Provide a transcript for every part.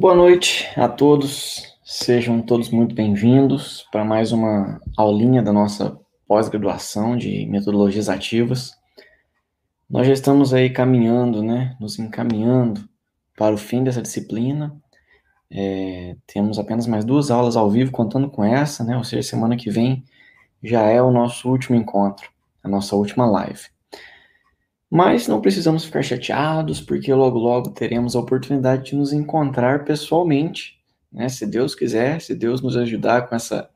Boa noite a todos, sejam todos muito bem-vindos para mais uma aulinha da nossa pós-graduação de metodologias ativas. Nós já estamos aí caminhando, né, nos encaminhando para o fim dessa disciplina. É, temos apenas mais duas aulas ao vivo contando com essa, né, ou seja, semana que vem já é o nosso último encontro, a nossa última live. Mas não precisamos ficar chateados, porque logo logo teremos a oportunidade de nos encontrar pessoalmente, né? Se Deus quiser, se Deus nos ajudar com essa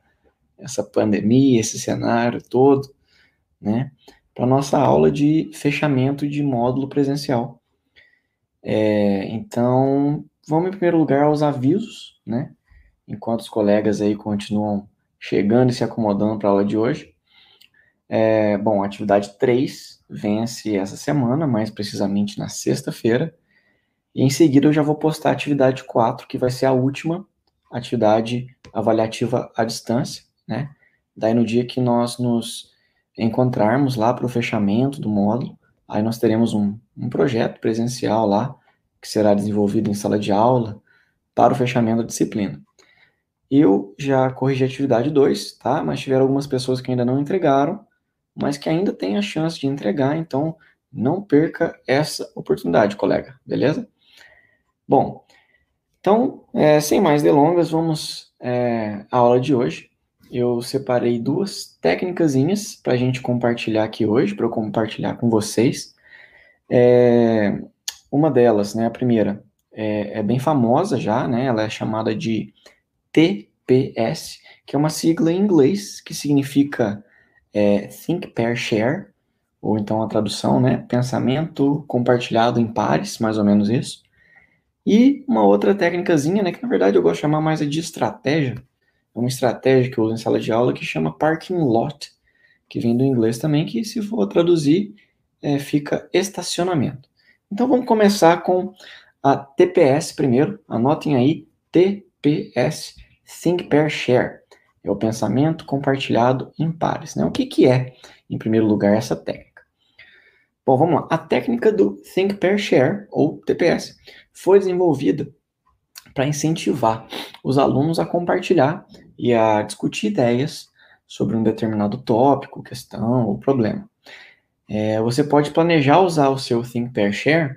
essa pandemia, esse cenário todo, né? Para nossa aula de fechamento de módulo presencial. É, então, vamos em primeiro lugar aos avisos, né? Enquanto os colegas aí continuam chegando e se acomodando para a aula de hoje. É, bom, atividade 3 vence essa semana, mais precisamente na sexta-feira. E em seguida eu já vou postar a atividade 4, que vai ser a última atividade avaliativa à distância, né? Daí no dia que nós nos encontrarmos lá para o fechamento do módulo, aí nós teremos um, um projeto presencial lá, que será desenvolvido em sala de aula, para o fechamento da disciplina. Eu já corrigi a atividade 2, tá? Mas tiveram algumas pessoas que ainda não entregaram, mas que ainda tem a chance de entregar, então não perca essa oportunidade, colega, beleza? Bom, então, é, sem mais delongas, vamos é, à aula de hoje. Eu separei duas técnicas para a gente compartilhar aqui hoje, para eu compartilhar com vocês. É, uma delas, né, a primeira, é, é bem famosa já, né, ela é chamada de TPS, que é uma sigla em inglês que significa é Think Pair Share, ou então a tradução, né? Pensamento compartilhado em pares, mais ou menos isso. E uma outra técnicazinha, né? Que na verdade eu gosto de chamar mais de estratégia. É uma estratégia que eu uso em sala de aula que chama Parking Lot, que vem do inglês também, que se for traduzir, é, fica estacionamento. Então vamos começar com a TPS primeiro. Anotem aí, TPS, Think Pair Share é o pensamento compartilhado em pares. Né? O que, que é, em primeiro lugar, essa técnica? Bom, vamos lá. A técnica do Think Pair Share, ou TPS, foi desenvolvida para incentivar os alunos a compartilhar e a discutir ideias sobre um determinado tópico, questão ou problema. É, você pode planejar usar o seu Think Pair Share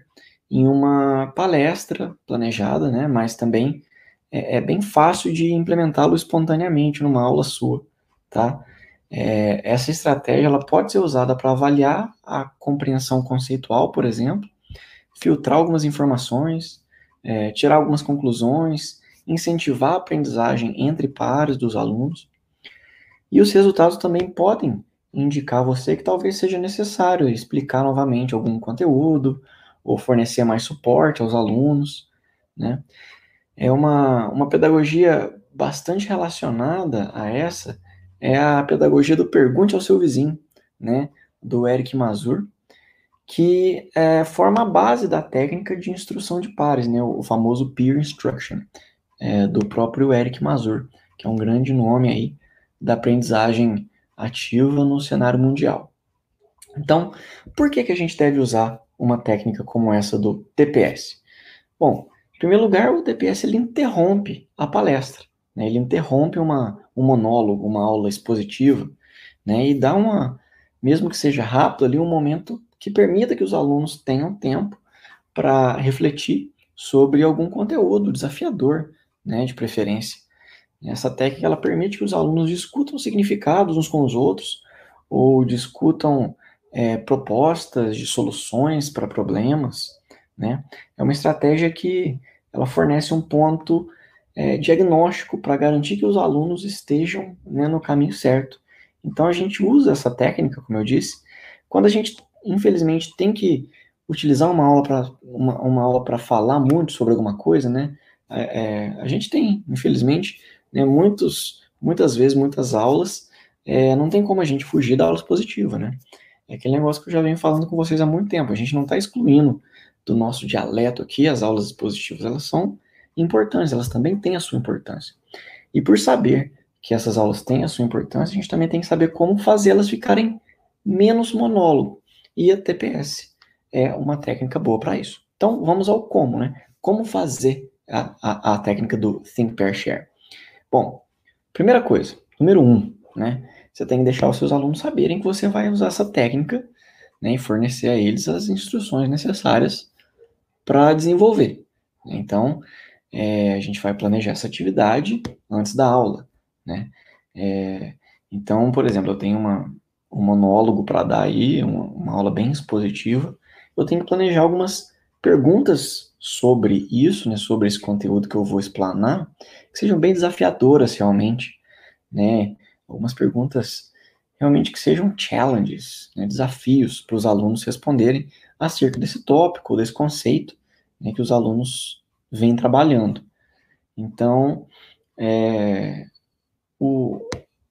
em uma palestra planejada, né, mas também é, é bem fácil de implementá-lo espontaneamente numa aula sua, tá? É, essa estratégia ela pode ser usada para avaliar a compreensão conceitual, por exemplo, filtrar algumas informações, é, tirar algumas conclusões, incentivar a aprendizagem entre pares dos alunos. E os resultados também podem indicar a você que talvez seja necessário explicar novamente algum conteúdo ou fornecer mais suporte aos alunos, né? É uma, uma pedagogia bastante relacionada a essa, é a pedagogia do pergunte ao seu vizinho, né, do Eric Mazur, que é, forma a base da técnica de instrução de pares, né, o, famoso peer instruction, é, do próprio Eric Mazur, que é um grande nome aí da aprendizagem ativa no cenário mundial. Então, por que, que a gente deve usar uma técnica como essa do TPS? Bom, em primeiro lugar, o DPS ele interrompe a palestra, né? ele interrompe uma, um monólogo, uma aula expositiva, né? e dá uma, mesmo que seja rápido, ali um momento que permita que os alunos tenham tempo para refletir sobre algum conteúdo desafiador, né, de preferência. Essa técnica ela permite que os alunos discutam significados uns com os outros ou discutam é, propostas de soluções para problemas, né? É uma estratégia que ela fornece um ponto é, diagnóstico para garantir que os alunos estejam né, no caminho certo. Então a gente usa essa técnica, como eu disse, quando a gente infelizmente tem que utilizar uma aula para uma, uma, aula para falar muito sobre alguma coisa, né? É, é, a gente tem, infelizmente, né, muitos, muitas vezes, muitas aulas, é, não tem como a gente fugir da aula expositiva, né? É aquele negócio que eu já venho falando com vocês há muito tempo. A gente não está excluindo do nosso dialeto aqui, as aulas expositivas, elas são importantes, elas também têm a sua importância. E por saber que essas aulas têm a sua importância, a gente também tem que saber como fazê-las ficarem menos monólogo. E a TPS é uma técnica boa para isso. Então, vamos ao como, né? Como fazer a, a, a técnica do Think, Pair, Share? Bom, primeira coisa, número um, né? Você tem que deixar os seus alunos saberem que você vai usar essa técnica né, e fornecer a eles as instruções necessárias para desenvolver. Então, é, a gente vai planejar essa atividade antes da aula, né? É, então, por exemplo, eu tenho uma, um monólogo para dar aí, uma, uma aula bem expositiva, eu tenho que planejar algumas perguntas sobre isso, né, sobre esse conteúdo que eu vou explanar, que sejam bem desafiadoras realmente, né? Algumas perguntas realmente que sejam challenges, né, desafios para os alunos responderem acerca desse tópico, desse conceito né, que os alunos vêm trabalhando. Então, é, o,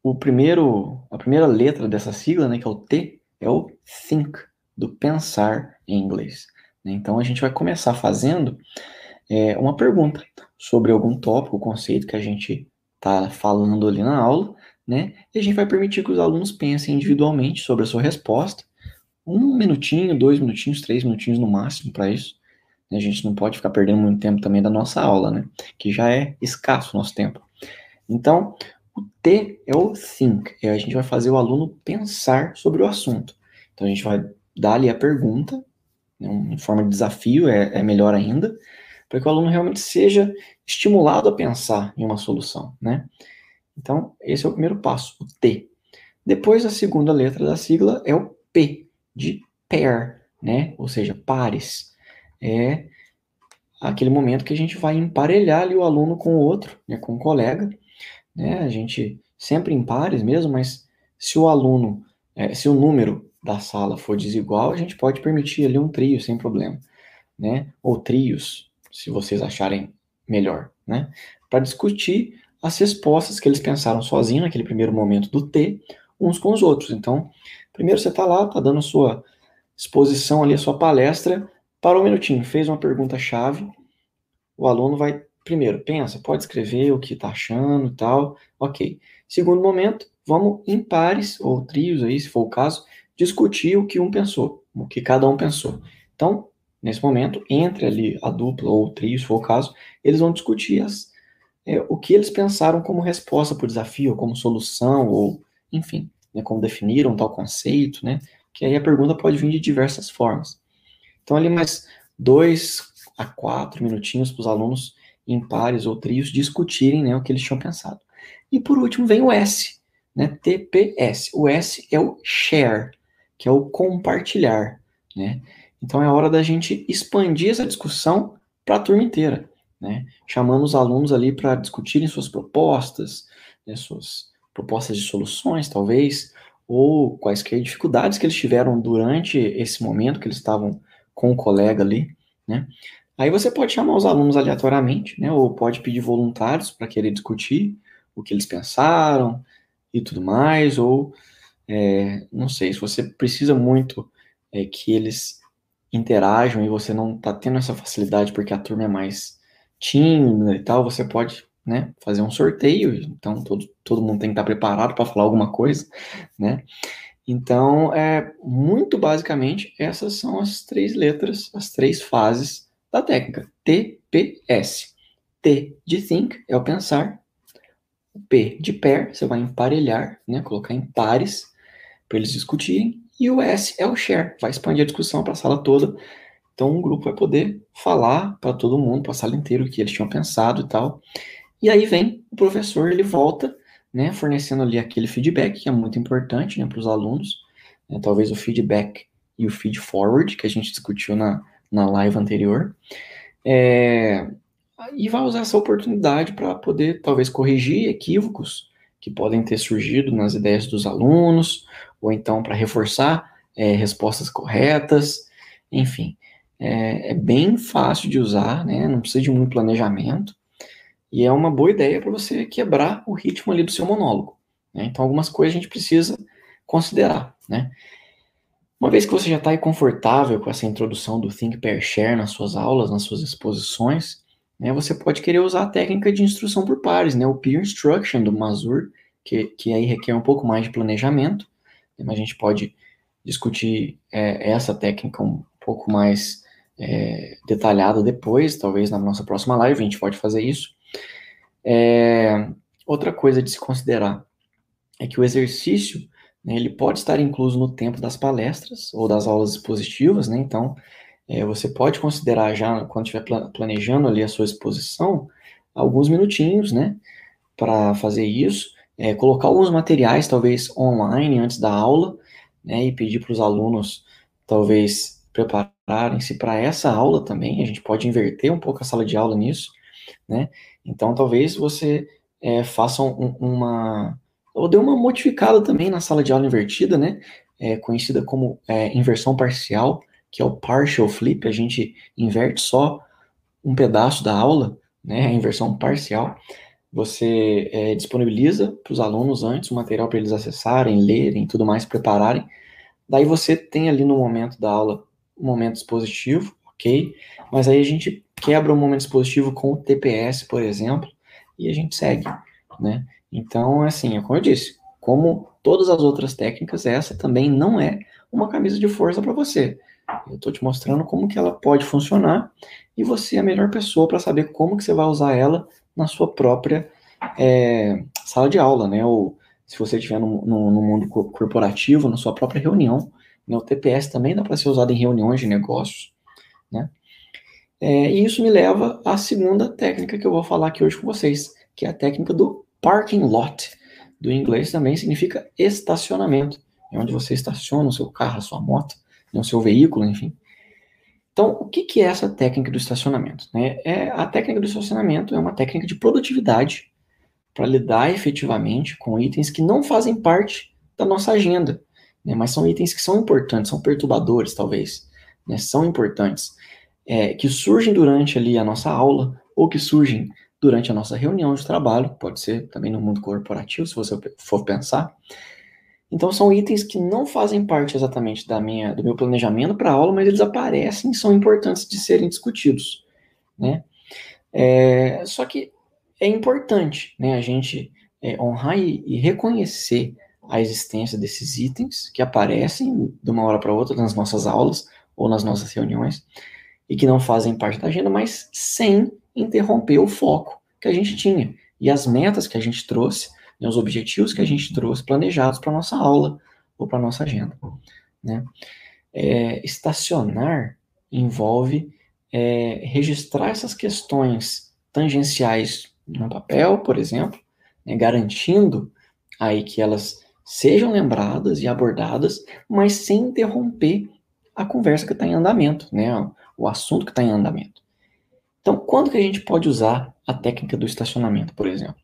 o primeiro, a primeira letra dessa sigla, né, que é o T, é o think, do pensar em inglês. Né? Então, a gente vai começar fazendo é, uma pergunta sobre algum tópico, conceito que a gente está falando ali na aula, né? E a gente vai permitir que os alunos pensem individualmente sobre a sua resposta. Um minutinho, dois minutinhos, três minutinhos no máximo para isso. A gente não pode ficar perdendo muito tempo também da nossa aula, né? Que já é escasso o nosso tempo. Então, o T é o think. E a gente vai fazer o aluno pensar sobre o assunto. Então, a gente vai dar ali a pergunta, né, em forma de desafio, é, é melhor ainda, para que o aluno realmente seja estimulado a pensar em uma solução, né? Então, esse é o primeiro passo, o T. Depois, a segunda letra da sigla é o P, de pair, né? Ou seja, pares. É aquele momento que a gente vai emparelhar ali o aluno com o outro, né, com o colega, né? A gente sempre em pares mesmo, mas se o aluno, é, se o número da sala for desigual, a gente pode permitir ali um trio sem problema, né? Ou trios, se vocês acharem melhor, né? Para discutir as respostas que eles pensaram sozinhos naquele primeiro momento do T, uns com os outros. Então, primeiro você está lá, está dando sua exposição ali, a sua palestra, para um minutinho, fez uma pergunta-chave, o aluno vai, primeiro, pensa, pode escrever o que está achando e tal, ok. Segundo momento, vamos em pares, ou trios aí, se for o caso, discutir o que um pensou, o que cada um pensou. Então, nesse momento, entre ali a dupla ou o trio, se for o caso, eles vão discutir as é, o que eles pensaram como resposta para o desafio, como solução, ou, enfim, né, como definiram tal conceito, né? Que aí a pergunta pode vir de diversas formas. Então, ali mais dois a quatro minutinhos para os alunos em pares ou trios discutirem né, o que eles tinham pensado. E por último vem o S, né, TPS. O S é o share, que é o compartilhar. Né? Então é hora da gente expandir essa discussão para a turma inteira né? Chamando os alunos ali para discutirem suas propostas, né, suas propostas de soluções, talvez, ou quaisquer dificuldades que eles tiveram durante esse momento que eles estavam com o colega ali, né? Aí você pode chamar os alunos aleatoriamente, né? Ou pode pedir voluntários para querer discutir o que eles pensaram e tudo mais, ou é, não sei, se você precisa muito é, que eles interajam e você não está tendo essa facilidade porque a turma é mais tímida e tal, você pode né, fazer um sorteio, então todo, todo mundo tem que estar preparado para falar alguma coisa, né? Então, é, muito basicamente, essas são as três letras, as três fases da técnica. TPS. T de think é o pensar. O P de pair, você vai emparelhar, né, colocar em pares para eles discutirem. E o S é o share, vai expandir a discussão para a sala toda então, um grupo vai poder falar para todo mundo, para a sala inteira, o que eles tinham pensado e tal. E aí vem o professor, ele volta, né, fornecendo ali aquele feedback, que é muito importante né, para os alunos. Né, talvez o feedback e o feed forward, que a gente discutiu na, na live anterior. É, e vai usar essa oportunidade para poder, talvez, corrigir equívocos que podem ter surgido nas ideias dos alunos, ou então para reforçar é, respostas corretas, enfim. É, é, bem fácil de usar, né? Não precisa de muito planejamento. E é uma boa ideia para você quebrar o ritmo ali do seu monólogo. Né? Então, algumas coisas a gente precisa considerar, né? Uma vez que você já está confortável com essa introdução do Think Pair Share nas suas aulas, nas suas exposições, né, você pode querer usar a técnica de instrução por pares, né, o Peer Instruction do Mazur, que, que aí requer um pouco mais de planejamento, né, mas a gente pode discutir é, essa técnica um pouco mais é, detalhada depois, talvez na nossa próxima live a gente pode fazer isso. É, outra coisa de se considerar é que o exercício né, ele pode estar incluso no tempo das palestras ou das aulas expositivas, né? Então, é, você pode considerar já, quando estiver planejando ali a sua exposição, alguns minutinhos, né, para fazer isso, é, colocar alguns materiais, talvez online, antes da aula, né, e pedir para os alunos, talvez, prepararem-se para essa aula também, a gente pode inverter um pouco a sala de aula nisso, né, então talvez você é, faça um, uma, ou dê uma modificada também na sala de aula invertida, né, é, conhecida como é, inversão parcial, que é o partial flip, a gente inverte só um pedaço da aula, né, a inversão parcial. Você é, disponibiliza para os alunos antes o material para eles acessarem, lerem, tudo mais, prepararem. Daí você tem ali no momento da aula um momento expositivo, ok? Mas aí a gente quebra o momento expositivo com o TPS, por exemplo, e a gente segue, né? Então, assim, é como eu disse, como todas as outras técnicas, essa também não é uma camisa de força para você. Eu estou te mostrando como que ela pode funcionar e você é a melhor pessoa para saber como que você vai usar ela na sua própria é, sala de aula, né? Ou se você estiver no, no, no, mundo corporativo, na sua própria reunião. Né? O TPS também dá para ser usado em reuniões de negócios, né? É, e isso me leva à segunda técnica que eu vou falar aqui hoje com vocês, que é a técnica do parking lot. Do inglês também significa estacionamento. É onde você estaciona o seu carro, a sua moto no seu veículo, enfim. Então, o que, que é essa técnica do estacionamento? Né? É, a técnica do estacionamento é uma técnica de produtividade para lidar efetivamente com itens que não fazem parte da nossa agenda, né? mas são itens que são importantes, são perturbadores, talvez, né? são importantes, é, que surgem durante ali a nossa aula ou que surgem durante a nossa reunião de trabalho, pode ser também no mundo corporativo, se você for pensar, então são itens que não fazem parte exatamente da minha, do meu planejamento para a aula, mas eles aparecem e são importantes de serem discutidos, né? É, só que é importante, né, a gente é, honrar e, e, reconhecer a existência desses itens que aparecem de uma hora para outra nas nossas aulas ou nas nossas reuniões e que não fazem parte da agenda, mas sem interromper o foco que a gente tinha e as metas que a gente trouxe né, os objetivos que a gente trouxe planejados para nossa aula ou para nossa agenda. Né? É, estacionar envolve é, registrar essas questões tangenciais no papel, por exemplo, né, garantindo aí que elas sejam lembradas e abordadas, mas sem interromper a conversa que está em andamento, né, o assunto que está em andamento. Então, quando que a gente pode usar a técnica do estacionamento, por exemplo?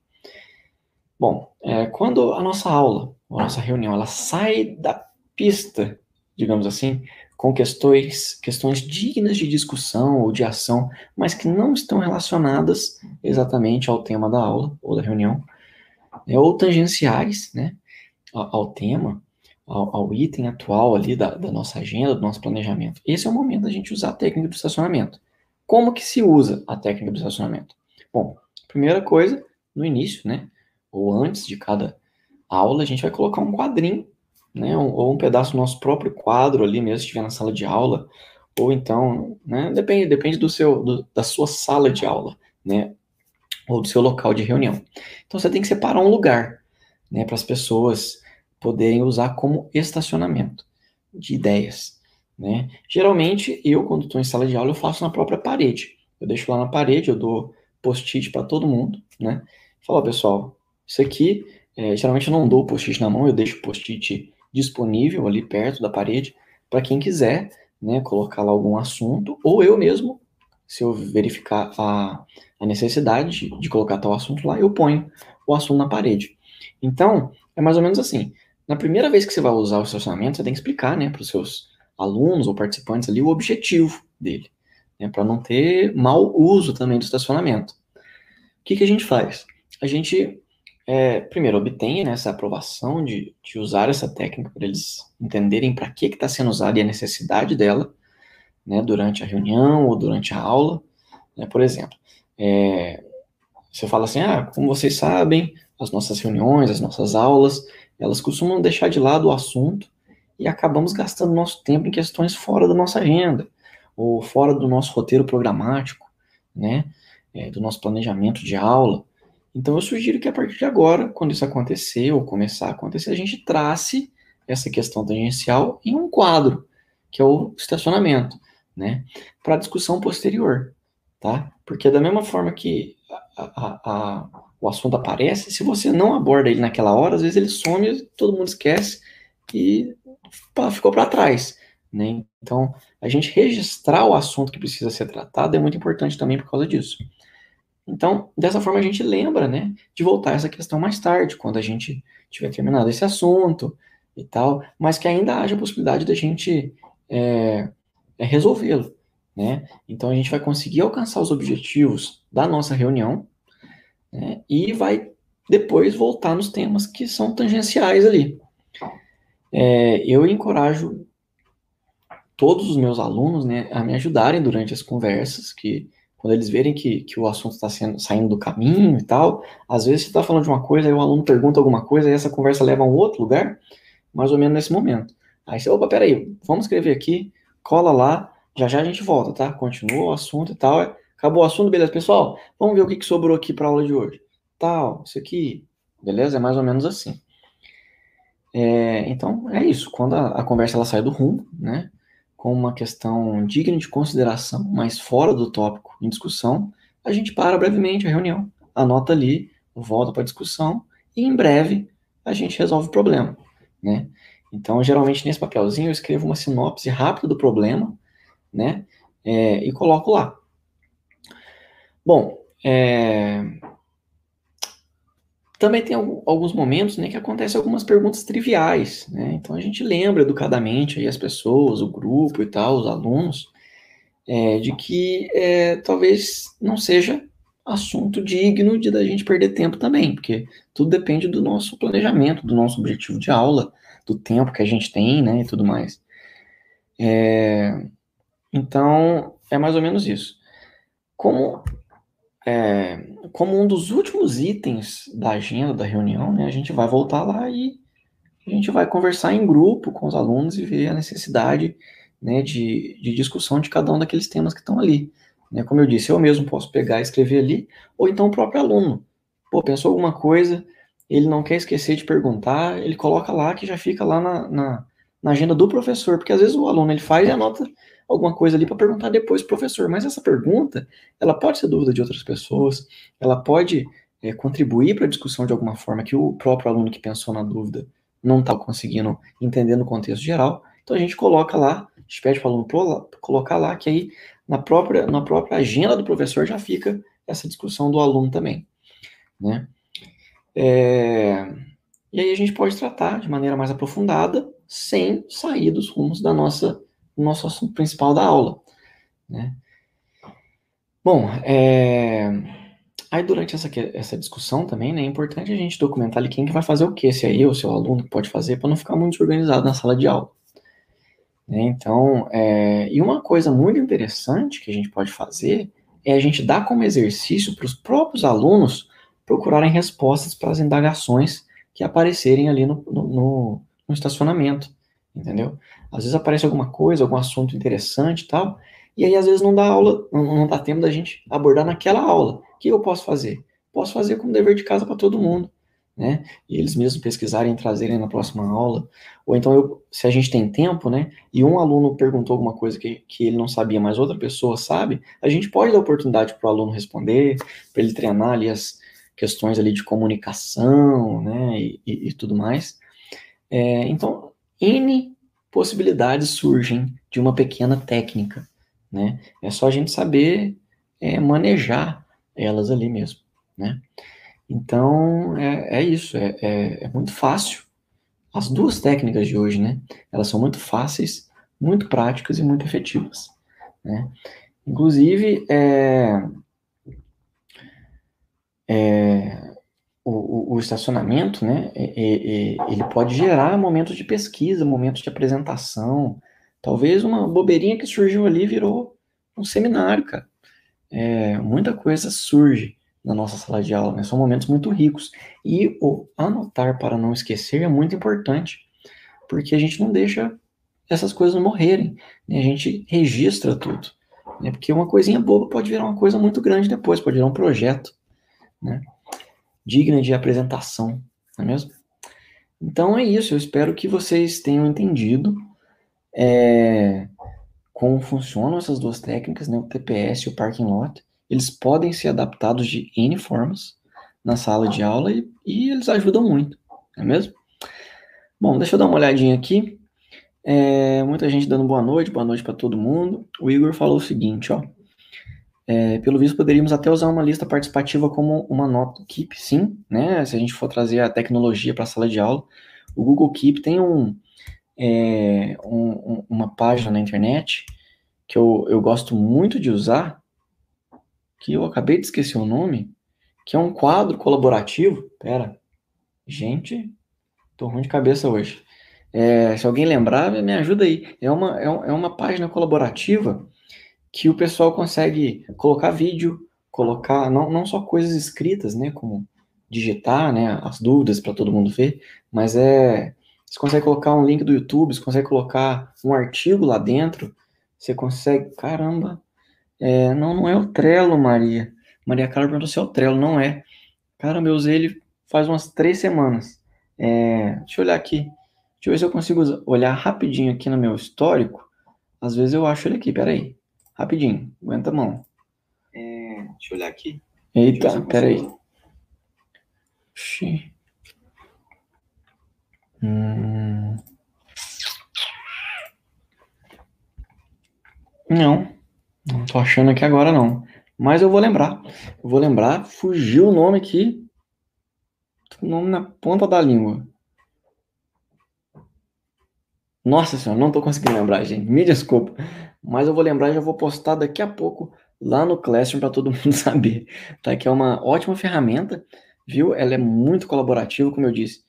Bom, é, quando a nossa aula, a nossa reunião, ela sai da pista, digamos assim, com questões, questões dignas de discussão ou de ação, mas que não estão relacionadas exatamente ao tema da aula ou da reunião, né, ou tangenciais, né, ao, ao tema, ao, ao, item atual ali da, da nossa agenda, do nosso planejamento. Esse é o momento da gente usar a técnica do estacionamento. Como que se usa a técnica do estacionamento? Bom, primeira coisa, no início, né, ou antes de cada aula, a gente vai colocar um quadrinho, né, ou um pedaço do nosso próprio quadro ali mesmo, se estiver na sala de aula, ou então, né, depende, depende do seu, do, da sua sala de aula, né, ou do seu local de reunião. Então você tem que separar um lugar, né, para as pessoas poderem usar como estacionamento de ideias, né. Geralmente eu quando estou em sala de aula eu faço na própria parede. Eu deixo lá na parede, eu dou post-it para todo mundo, né. Fala, pessoal, isso aqui, é, geralmente eu não dou post-it na mão, eu deixo post-it disponível ali perto da parede para quem quiser, né, colocar lá algum assunto, ou eu mesmo, se eu verificar a, a necessidade de, de colocar tal assunto lá, eu ponho o assunto na parede. Então, é mais ou menos assim. Na primeira vez que você vai usar o estacionamento, você tem que explicar, né, para os seus alunos ou participantes ali o objetivo dele, né, para não ter mau uso também do estacionamento. O que, que a gente faz? A gente é, primeiro, obtenha né, essa aprovação de, de usar essa técnica para eles entenderem para que está sendo usada e a necessidade dela né, durante a reunião ou durante a aula. Né, por exemplo, é, você fala assim, ah, como vocês sabem, as nossas reuniões, as nossas aulas, elas costumam deixar de lado o assunto e acabamos gastando nosso tempo em questões fora da nossa agenda. ou fora do nosso roteiro programático, né, é, do nosso planejamento de aula. Então, eu sugiro que a partir de agora, quando isso acontecer ou começar a acontecer, a gente trace essa questão tangencial em um quadro, que é o estacionamento, né, para discussão posterior, tá? Porque da mesma forma que a, a, a, o assunto aparece, se você não aborda ele naquela hora, às vezes ele some, todo mundo esquece e ficou para trás, né? Então, a gente registrar o assunto que precisa ser tratado é muito importante também por causa disso. Então, dessa forma a gente lembra, né, de voltar a essa questão mais tarde, quando a gente tiver terminado esse assunto e tal, mas que ainda haja a possibilidade da gente é, é resolvê-lo, né? Então a gente vai conseguir alcançar os objetivos da nossa reunião, né, e vai depois voltar nos temas que são tangenciais ali. É, eu encorajo todos os meus alunos, né, a me ajudarem durante as conversas, que quando eles verem que, que o assunto está saindo do caminho e tal, às vezes você está falando de uma coisa, aí o aluno pergunta alguma coisa, e essa conversa leva a um outro lugar, mais ou menos nesse momento. Aí você, opa, peraí, vamos escrever aqui, cola lá, já já a gente volta, tá? Continua o assunto e tal. Acabou o assunto, beleza, pessoal? Vamos ver o que, que sobrou aqui para a aula de hoje. Tal, isso aqui, beleza? É mais ou menos assim. É, então, é isso. Quando a, a conversa ela sai do rumo, né? com uma questão digna de consideração, mas fora do tópico em discussão, a gente para brevemente a reunião, anota ali, volta para a discussão e em breve a gente resolve o problema, né? Então, geralmente nesse papelzinho eu escrevo uma sinopse rápida do problema, né? É, e coloco lá. Bom, é, também tem alguns momentos né, que acontecem algumas perguntas triviais, né? Então a gente lembra educadamente aí as pessoas, o grupo e tal, os alunos, é, de que é, talvez não seja assunto digno de da gente perder tempo também, porque tudo depende do nosso planejamento, do nosso objetivo de aula, do tempo que a gente tem, né, e tudo mais. É, então, é mais ou menos isso. Como é, como um dos últimos itens da agenda da reunião, né, a gente vai voltar lá e a gente vai conversar em grupo com os alunos e ver a necessidade né, de, de discussão de cada um daqueles temas que estão ali. Né, como eu disse, eu mesmo posso pegar e escrever ali, ou então o próprio aluno. Pô, pensou alguma coisa, ele não quer esquecer de perguntar, ele coloca lá que já fica lá na, na, na agenda do professor, porque às vezes o aluno ele faz e anota alguma coisa ali para perguntar depois pro professor. Mas essa pergunta, ela pode ser dúvida de outras pessoas, ela pode é, contribuir para a discussão de alguma forma que o próprio aluno que pensou na dúvida não está conseguindo entender no contexto geral. Então a gente coloca lá, a gente pede para o aluno colocar lá, que aí na própria, na própria agenda do professor já fica essa discussão do aluno também. Né? É, e aí a gente pode tratar de maneira mais aprofundada, sem sair dos rumos da nossa o nosso assunto principal da aula, né? Bom, é... aí durante essa, essa discussão também, né, é importante a gente documentar ali quem que vai fazer o quê, se é eu, se é o aluno que pode fazer, para não ficar muito desorganizado na sala de aula. Né? Então, é... e uma coisa muito interessante que a gente pode fazer é a gente dar como exercício para os próprios alunos procurarem respostas para as indagações que aparecerem ali no, no, no estacionamento entendeu? Às vezes aparece alguma coisa, algum assunto interessante e tal, e aí às vezes não dá aula, não, dá tempo da gente abordar naquela aula. O que eu posso fazer? Posso fazer como dever de casa para todo mundo, né? E eles mesmos pesquisarem e trazerem na próxima aula. Ou então, eu, se a gente tem tempo, né? E um aluno perguntou alguma coisa que, que ele não sabia, mas outra pessoa sabe, a gente pode dar oportunidade para o aluno responder, para ele treinar ali as questões ali de comunicação, né? E, e, e tudo mais. É, então, N possibilidades surgem de uma pequena técnica, né? É só a gente saber é, manejar elas ali mesmo, né? Então, é, é isso, é, é, é, muito fácil. As duas técnicas de hoje, né? Elas são muito fáceis, muito práticas e muito efetivas, né? Inclusive, é, é, estacionamento, né, é, é, ele pode gerar momentos de pesquisa, momentos de apresentação. Talvez uma bobeirinha que surgiu ali virou um seminário, cara. É, muita coisa surge na nossa sala de aula, né? São momentos muito ricos. E o anotar para não esquecer é muito importante, porque a gente não deixa essas coisas morrerem. Né? A gente registra tudo. Né? Porque uma coisinha boba pode virar uma coisa muito grande depois, pode virar um projeto. Né? Digna de apresentação, não é mesmo? Então é isso, eu espero que vocês tenham entendido é, como funcionam essas duas técnicas, né, o TPS e o parking lot. Eles podem ser adaptados de N formas na sala de aula e, e eles ajudam muito, não é mesmo? Bom, deixa eu dar uma olhadinha aqui. É, muita gente dando boa noite, boa noite para todo mundo. O Igor falou o seguinte, ó. É, pelo visto, poderíamos até usar uma lista participativa como uma nota do Keep, sim, né? Se a gente for trazer a tecnologia para a sala de aula. O Google Keep tem um, é, um, uma página na internet que eu, eu gosto muito de usar, que eu acabei de esquecer o nome, que é um quadro colaborativo. Pera, gente, tô ruim de cabeça hoje. É, se alguém lembrar, me ajuda aí. É uma, é, é uma página colaborativa que o pessoal consegue colocar vídeo, colocar não, não só coisas escritas, né, como digitar, né, as dúvidas para todo mundo ver, mas é você consegue colocar um link do YouTube, você consegue colocar um artigo lá dentro, você consegue, caramba, é, não, não é o Trello, Maria. Maria Carla perguntou se é o Trello, não é. Caramba, eu usei ele faz umas três semanas. É, deixa eu olhar aqui. Deixa eu ver se eu consigo olhar rapidinho aqui no meu histórico. Às vezes eu acho ele aqui, peraí. Rapidinho, aguenta a mão. É, deixa eu olhar aqui. Eita, peraí. Oxi. Hum... Não, não tô achando aqui agora não. Mas eu vou lembrar. Eu vou lembrar. Fugiu o nome aqui. O nome na ponta da língua. Nossa senhora, não tô conseguindo lembrar, gente. Me desculpa. Mas eu vou lembrar e já vou postar daqui a pouco lá no Classroom para todo mundo saber. Tá? Que é uma ótima ferramenta, viu? Ela é muito colaborativa, como eu disse.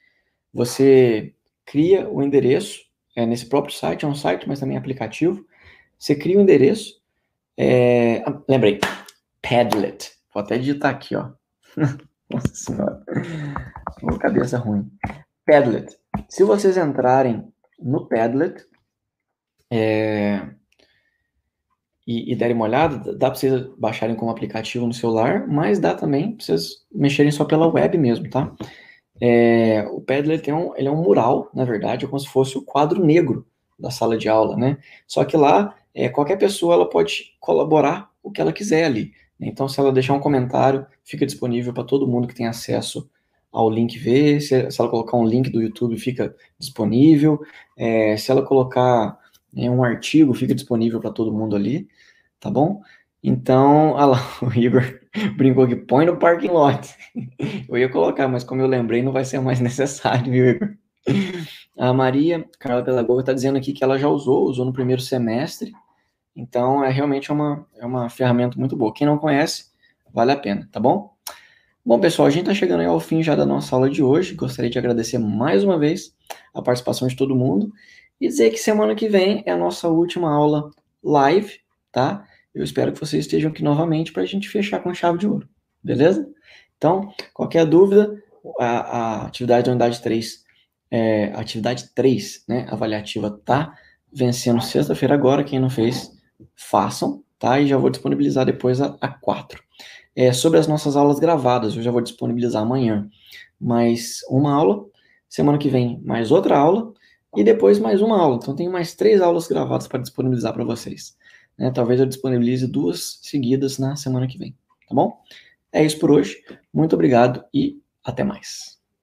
Você cria o endereço, é nesse próprio site, é um site, mas também é aplicativo. Você cria o endereço. É... Ah, lembrei, Padlet. Vou até digitar aqui, ó. Nossa senhora. Uma cabeça ruim. Padlet. Se vocês entrarem no Padlet é... e, e derem uma olhada, dá para vocês baixarem como aplicativo no celular, mas dá também para vocês mexerem só pela web mesmo, tá? É, o Padlet tem um, ele é um mural, na verdade, é como se fosse o quadro negro da sala de aula, né? Só que lá, é, qualquer pessoa ela pode colaborar o que ela quiser ali. Né? Então, se ela deixar um comentário, fica disponível para todo mundo que tem acesso ao link ver. Se, se, ela colocar um link do YouTube, fica disponível. É, se ela colocar né, um artigo, fica disponível para todo mundo ali, tá bom? Então, olha lá, o Igor brincou que põe no parking lot. Eu ia colocar, mas como eu lembrei, não vai ser mais necessário, viu, Igor? A Maria Carla Pedagoga está dizendo aqui que ela já usou, usou no primeiro semestre. Então, é realmente uma, é uma ferramenta muito boa. Quem não conhece, vale a pena, tá bom? Bom, pessoal, a gente está chegando ao fim já da nossa aula de hoje. Gostaria de agradecer mais uma vez a participação de todo mundo e dizer que semana que vem é a nossa última aula live, tá? Eu espero que vocês estejam aqui novamente para a gente fechar com chave de ouro, beleza? Então, qualquer dúvida, a, a atividade da unidade 3, é, atividade 3, né, avaliativa, tá vencendo sexta-feira agora. Quem não fez, façam, tá? E já vou disponibilizar depois a, a 4. É, sobre as nossas aulas gravadas, eu já vou disponibilizar amanhã mais uma aula, semana que vem mais outra aula, e depois mais uma aula. Então, tenho mais três aulas gravadas para disponibilizar para vocês. Né? Talvez eu disponibilize duas seguidas na semana que vem, tá bom? É isso por hoje. Muito obrigado e até mais.